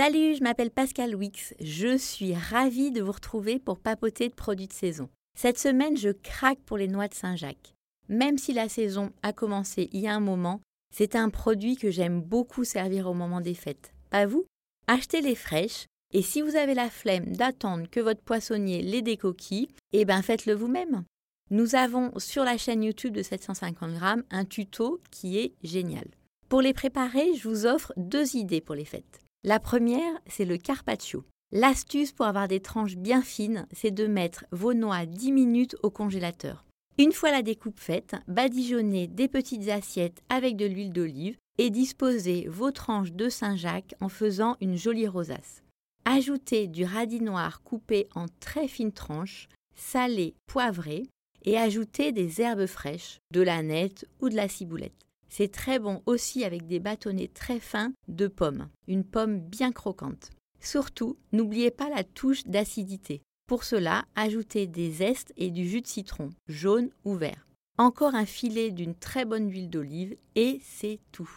Salut, je m'appelle Pascal Wix. Je suis ravie de vous retrouver pour papoter de produits de saison. Cette semaine, je craque pour les noix de Saint-Jacques. Même si la saison a commencé il y a un moment, c'est un produit que j'aime beaucoup servir au moment des fêtes. Pas vous? Achetez-les fraîches et si vous avez la flemme d'attendre que votre poissonnier les décoquille, eh ben faites-le vous-même. Nous avons sur la chaîne YouTube de 750 grammes un tuto qui est génial. Pour les préparer, je vous offre deux idées pour les fêtes. La première, c'est le carpaccio. L'astuce pour avoir des tranches bien fines, c'est de mettre vos noix 10 minutes au congélateur. Une fois la découpe faite, badigeonnez des petites assiettes avec de l'huile d'olive et disposez vos tranches de Saint-Jacques en faisant une jolie rosace. Ajoutez du radis noir coupé en très fines tranches, salé, poivré, et ajoutez des herbes fraîches, de la nette ou de la ciboulette. C'est très bon aussi avec des bâtonnets très fins de pommes, une pomme bien croquante. Surtout, n'oubliez pas la touche d'acidité. Pour cela, ajoutez des zestes et du jus de citron, jaune ou vert. Encore un filet d'une très bonne huile d'olive et c'est tout.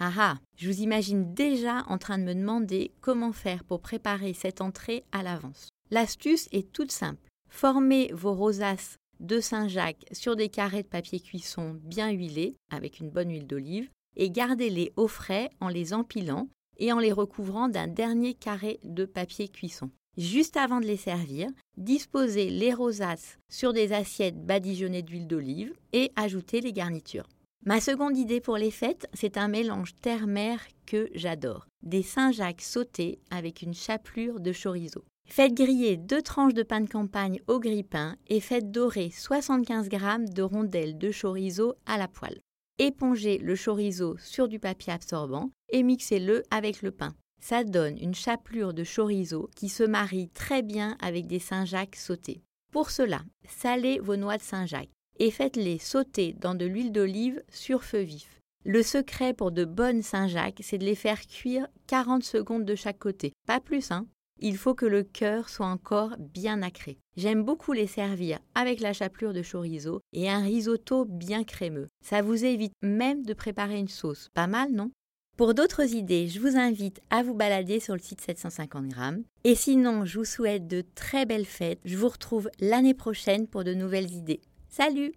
Ah ah, je vous imagine déjà en train de me demander comment faire pour préparer cette entrée à l'avance. L'astuce est toute simple. Formez vos rosaces de Saint-Jacques sur des carrés de papier cuisson bien huilés avec une bonne huile d'olive et gardez-les au frais en les empilant et en les recouvrant d'un dernier carré de papier cuisson. Juste avant de les servir, disposez les rosaces sur des assiettes badigeonnées d'huile d'olive et ajoutez les garnitures. Ma seconde idée pour les fêtes, c'est un mélange terre-mer que j'adore. Des Saint-Jacques sautés avec une chapelure de chorizo. Faites griller deux tranches de pain de campagne au grille-pain et faites dorer 75 g de rondelles de chorizo à la poêle. Épongez le chorizo sur du papier absorbant et mixez-le avec le pain. Ça donne une chapelure de chorizo qui se marie très bien avec des Saint-Jacques sautés. Pour cela, salez vos noix de Saint-Jacques et faites-les sauter dans de l'huile d'olive sur feu vif. Le secret pour de bonnes Saint-Jacques, c'est de les faire cuire 40 secondes de chaque côté. Pas plus, hein il faut que le cœur soit encore bien nacré. J'aime beaucoup les servir avec la chapelure de chorizo et un risotto bien crémeux. Ça vous évite même de préparer une sauce. Pas mal, non? Pour d'autres idées, je vous invite à vous balader sur le site 750 grammes. Et sinon, je vous souhaite de très belles fêtes. Je vous retrouve l'année prochaine pour de nouvelles idées. Salut